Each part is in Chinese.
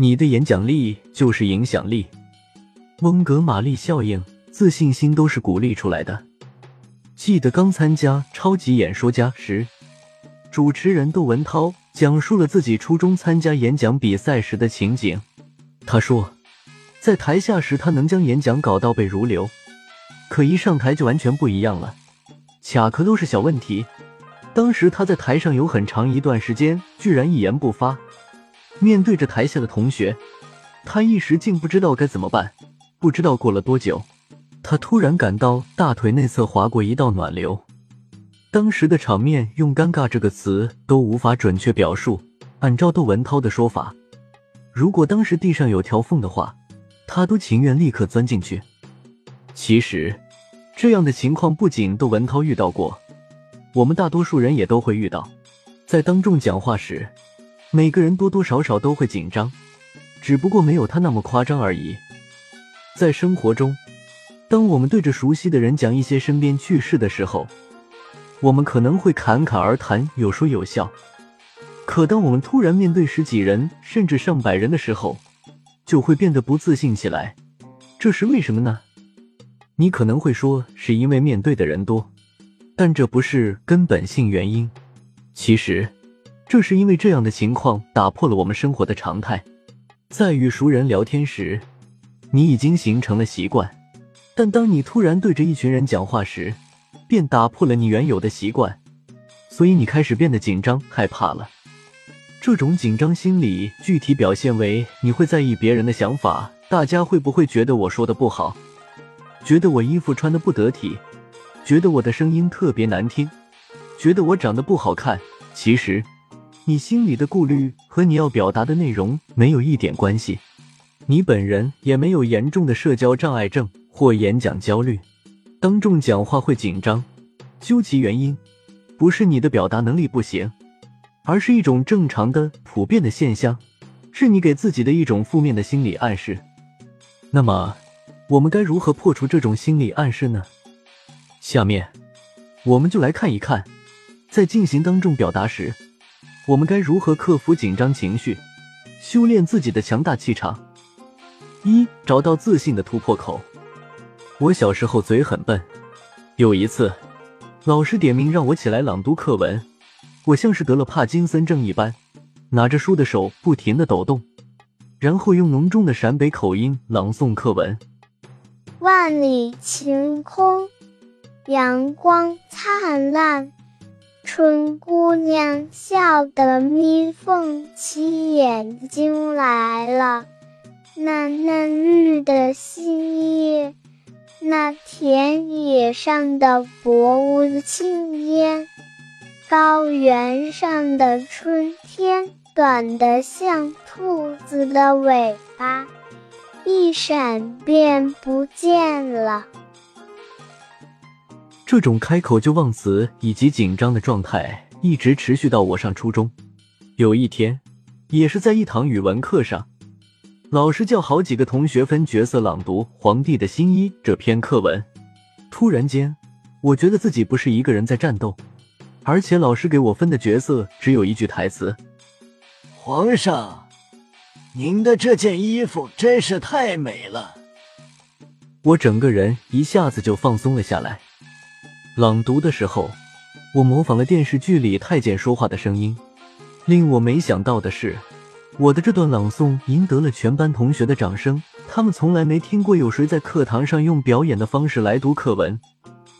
你的演讲力就是影响力。翁格玛丽效应，自信心都是鼓励出来的。记得刚参加超级演说家时，主持人窦文涛讲述了自己初中参加演讲比赛时的情景。他说，在台下时他能将演讲搞倒背如流，可一上台就完全不一样了，卡壳都是小问题。当时他在台上有很长一段时间居然一言不发，面对着台下的同学，他一时竟不知道该怎么办。不知道过了多久，他突然感到大腿内侧划过一道暖流。当时的场面用“尴尬”这个词都无法准确表述。按照窦文涛的说法，如果当时地上有条缝的话，他都情愿立刻钻进去。其实，这样的情况不仅窦文涛遇到过。我们大多数人也都会遇到，在当众讲话时，每个人多多少少都会紧张，只不过没有他那么夸张而已。在生活中，当我们对着熟悉的人讲一些身边趣事的时候，我们可能会侃侃而谈，有说有笑；可当我们突然面对十几人甚至上百人的时候，就会变得不自信起来。这是为什么呢？你可能会说，是因为面对的人多。但这不是根本性原因，其实，这是因为这样的情况打破了我们生活的常态。在与熟人聊天时，你已经形成了习惯；但当你突然对着一群人讲话时，便打破了你原有的习惯，所以你开始变得紧张、害怕了。这种紧张心理具体表现为：你会在意别人的想法，大家会不会觉得我说的不好，觉得我衣服穿的不得体？觉得我的声音特别难听，觉得我长得不好看。其实，你心里的顾虑和你要表达的内容没有一点关系。你本人也没有严重的社交障碍症或演讲焦虑，当众讲话会紧张。究其原因，不是你的表达能力不行，而是一种正常的、普遍的现象，是你给自己的一种负面的心理暗示。那么，我们该如何破除这种心理暗示呢？下面，我们就来看一看，在进行当众表达时，我们该如何克服紧张情绪，修炼自己的强大气场。一、找到自信的突破口。我小时候嘴很笨，有一次，老师点名让我起来朗读课文，我像是得了帕金森症一般，拿着书的手不停的抖动，然后用浓重的陕北口音朗诵课文。万里晴空。阳光灿烂，春姑娘笑得眯缝起眼睛来了。那嫩绿的新叶，那田野上的薄雾青烟，高原上的春天，短得像兔子的尾巴，一闪便不见了。这种开口就忘词以及紧张的状态一直持续到我上初中。有一天，也是在一堂语文课上，老师叫好几个同学分角色朗读《皇帝的新衣》这篇课文。突然间，我觉得自己不是一个人在战斗，而且老师给我分的角色只有一句台词：“皇上，您的这件衣服真是太美了。”我整个人一下子就放松了下来。朗读的时候，我模仿了电视剧里太监说话的声音。令我没想到的是，我的这段朗诵赢得了全班同学的掌声。他们从来没听过有谁在课堂上用表演的方式来读课文，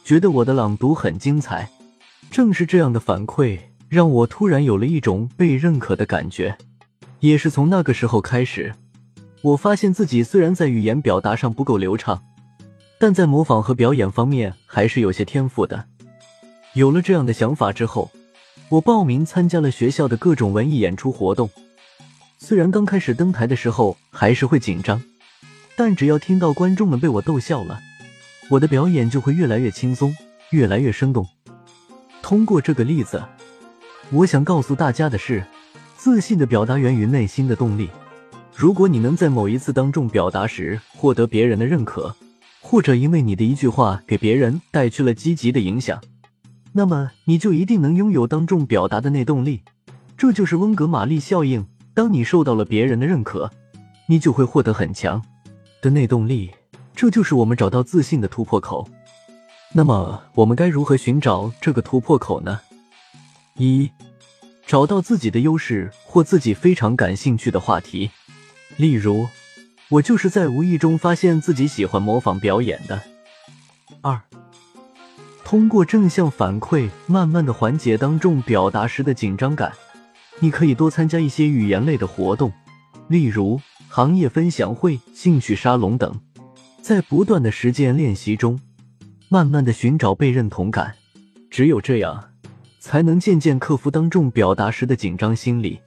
觉得我的朗读很精彩。正是这样的反馈，让我突然有了一种被认可的感觉。也是从那个时候开始，我发现自己虽然在语言表达上不够流畅。但在模仿和表演方面还是有些天赋的。有了这样的想法之后，我报名参加了学校的各种文艺演出活动。虽然刚开始登台的时候还是会紧张，但只要听到观众们被我逗笑了，我的表演就会越来越轻松，越来越生动。通过这个例子，我想告诉大家的是，自信的表达源于内心的动力。如果你能在某一次当众表达时获得别人的认可，或者因为你的一句话给别人带去了积极的影响，那么你就一定能拥有当众表达的内动力。这就是温格玛丽效应。当你受到了别人的认可，你就会获得很强的内动力。这就是我们找到自信的突破口。那么，我们该如何寻找这个突破口呢？一，找到自己的优势或自己非常感兴趣的话题。例如，我就是在无意中发现自己喜欢模仿表演的。二，通过正向反馈，慢慢的缓解当众表达时的紧张感。你可以多参加一些语言类的活动，例如行业分享会、兴趣沙龙等，在不断的实践练习中，慢慢的寻找被认同感。只有这样，才能渐渐克服当众表达时的紧张心理。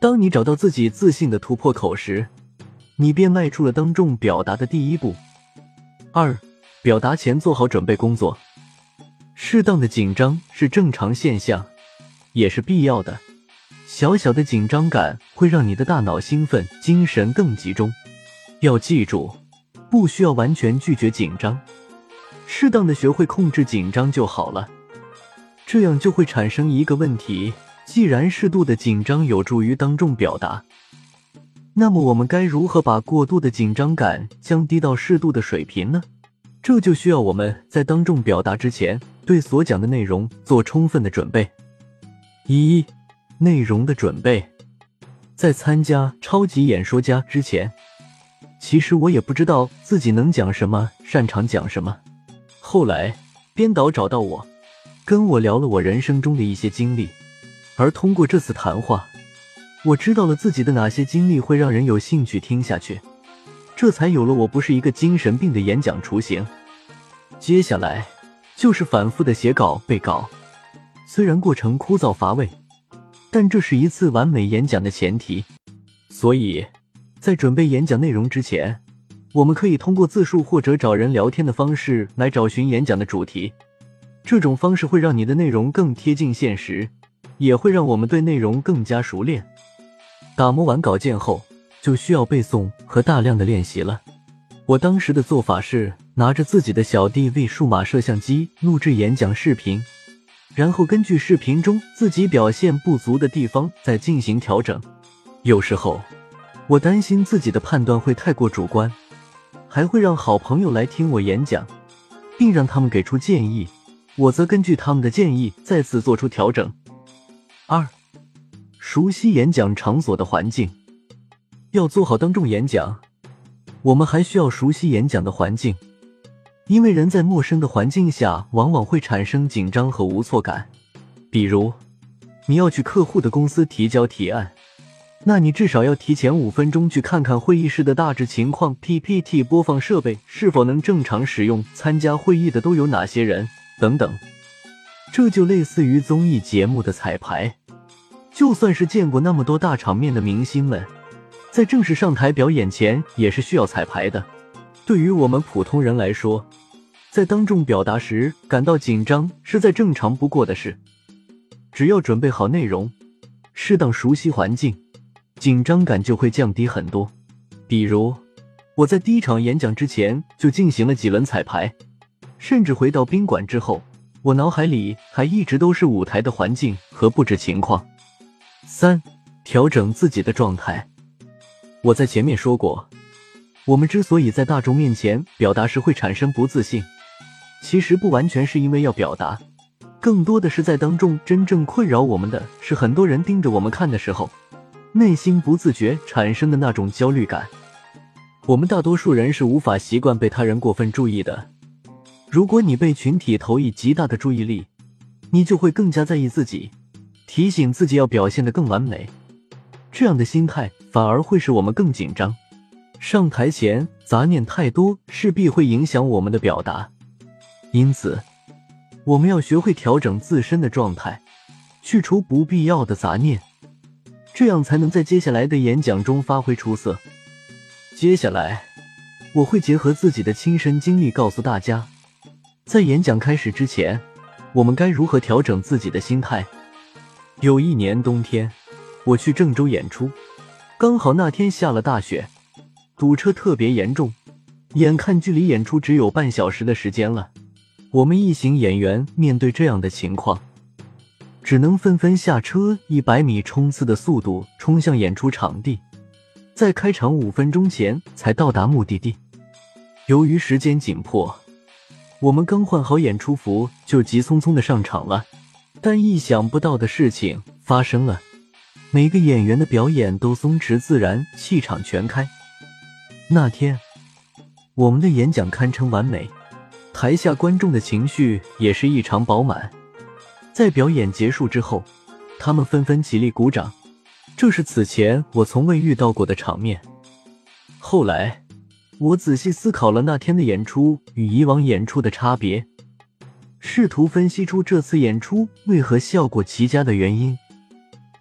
当你找到自己自信的突破口时，你便迈出了当众表达的第一步。二，表达前做好准备工作。适当的紧张是正常现象，也是必要的。小小的紧张感会让你的大脑兴奋，精神更集中。要记住，不需要完全拒绝紧张，适当的学会控制紧张就好了。这样就会产生一个问题：既然适度的紧张有助于当众表达，那么我们该如何把过度的紧张感降低到适度的水平呢？这就需要我们在当众表达之前，对所讲的内容做充分的准备。一。内容的准备，在参加超级演说家之前，其实我也不知道自己能讲什么，擅长讲什么。后来编导找到我，跟我聊了我人生中的一些经历，而通过这次谈话，我知道了自己的哪些经历会让人有兴趣听下去，这才有了我不是一个精神病的演讲雏形。接下来就是反复的写稿背稿，虽然过程枯燥乏味。但这是一次完美演讲的前提，所以，在准备演讲内容之前，我们可以通过自述或者找人聊天的方式来找寻演讲的主题。这种方式会让你的内容更贴近现实，也会让我们对内容更加熟练。打磨完稿件后，就需要背诵和大量的练习了。我当时的做法是拿着自己的小 DV 数码摄像机录制演讲视频。然后根据视频中自己表现不足的地方再进行调整。有时候我担心自己的判断会太过主观，还会让好朋友来听我演讲，并让他们给出建议，我则根据他们的建议再次做出调整。二，熟悉演讲场所的环境，要做好当众演讲，我们还需要熟悉演讲的环境。因为人在陌生的环境下，往往会产生紧张和无措感。比如，你要去客户的公司提交提案，那你至少要提前五分钟去看看会议室的大致情况、PPT 播放设备是否能正常使用、参加会议的都有哪些人等等。这就类似于综艺节目的彩排，就算是见过那么多大场面的明星们，在正式上台表演前也是需要彩排的。对于我们普通人来说，在当众表达时感到紧张是再正常不过的事。只要准备好内容，适当熟悉环境，紧张感就会降低很多。比如，我在第一场演讲之前就进行了几轮彩排，甚至回到宾馆之后，我脑海里还一直都是舞台的环境和布置情况。三、调整自己的状态。我在前面说过。我们之所以在大众面前表达时会产生不自信，其实不完全是因为要表达，更多的是在当众真正困扰我们的是很多人盯着我们看的时候，内心不自觉产生的那种焦虑感。我们大多数人是无法习惯被他人过分注意的。如果你被群体投以极大的注意力，你就会更加在意自己，提醒自己要表现得更完美。这样的心态反而会使我们更紧张。上台前杂念太多，势必会影响我们的表达。因此，我们要学会调整自身的状态，去除不必要的杂念。这样才能在接下来的演讲中发挥出色。接下来，我会结合自己的亲身经历告诉大家，在演讲开始之前，我们该如何调整自己的心态。有一年冬天，我去郑州演出，刚好那天下了大雪，堵车特别严重，眼看距离演出只有半小时的时间了。我们一行演员面对这样的情况，只能纷纷下车，一百米冲刺的速度冲向演出场地。在开场五分钟前才到达目的地。由于时间紧迫，我们刚换好演出服就急匆匆的上场了。但意想不到的事情发生了，每个演员的表演都松弛自然，气场全开。那天，我们的演讲堪称完美，台下观众的情绪也是异常饱满。在表演结束之后，他们纷纷起立鼓掌。这是此前我从未遇到过的场面。后来，我仔细思考了那天的演出与以往演出的差别，试图分析出这次演出为何效果奇佳的原因。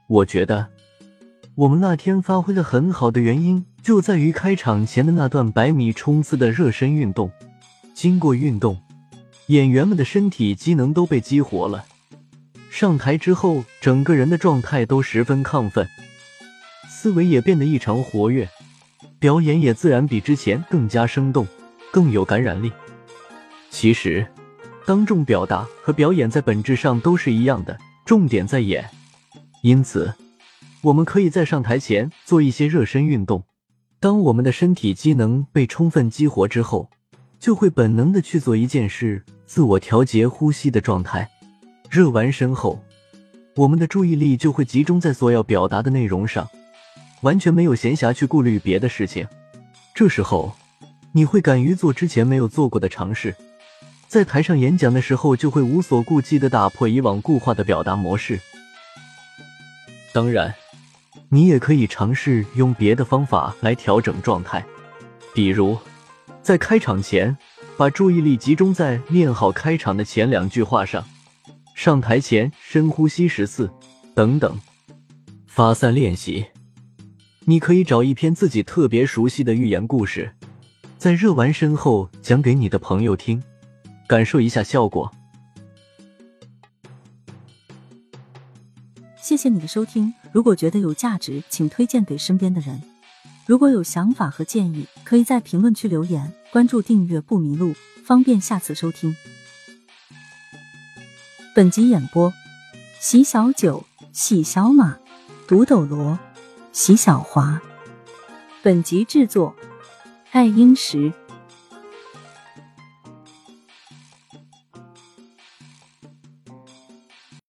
我觉得，我们那天发挥的很好的原因就在于开场前的那段百米冲刺的热身运动。经过运动，演员们的身体机能都被激活了，上台之后，整个人的状态都十分亢奋。思维也变得异常活跃，表演也自然比之前更加生动，更有感染力。其实，当众表达和表演在本质上都是一样的，重点在演。因此，我们可以在上台前做一些热身运动。当我们的身体机能被充分激活之后，就会本能的去做一件事，自我调节呼吸的状态。热完身后，我们的注意力就会集中在所要表达的内容上。完全没有闲暇去顾虑别的事情，这时候你会敢于做之前没有做过的尝试，在台上演讲的时候就会无所顾忌的打破以往固化的表达模式。当然，你也可以尝试用别的方法来调整状态，比如在开场前把注意力集中在练好开场的前两句话上，上台前深呼吸十次，等等，发散练习。你可以找一篇自己特别熟悉的寓言故事，在热完身后讲给你的朋友听，感受一下效果。谢谢你的收听，如果觉得有价值，请推荐给身边的人。如果有想法和建议，可以在评论区留言。关注订阅不迷路，方便下次收听。本集演播：喜小九、喜小马、独斗罗。席小华，本集制作：爱英石。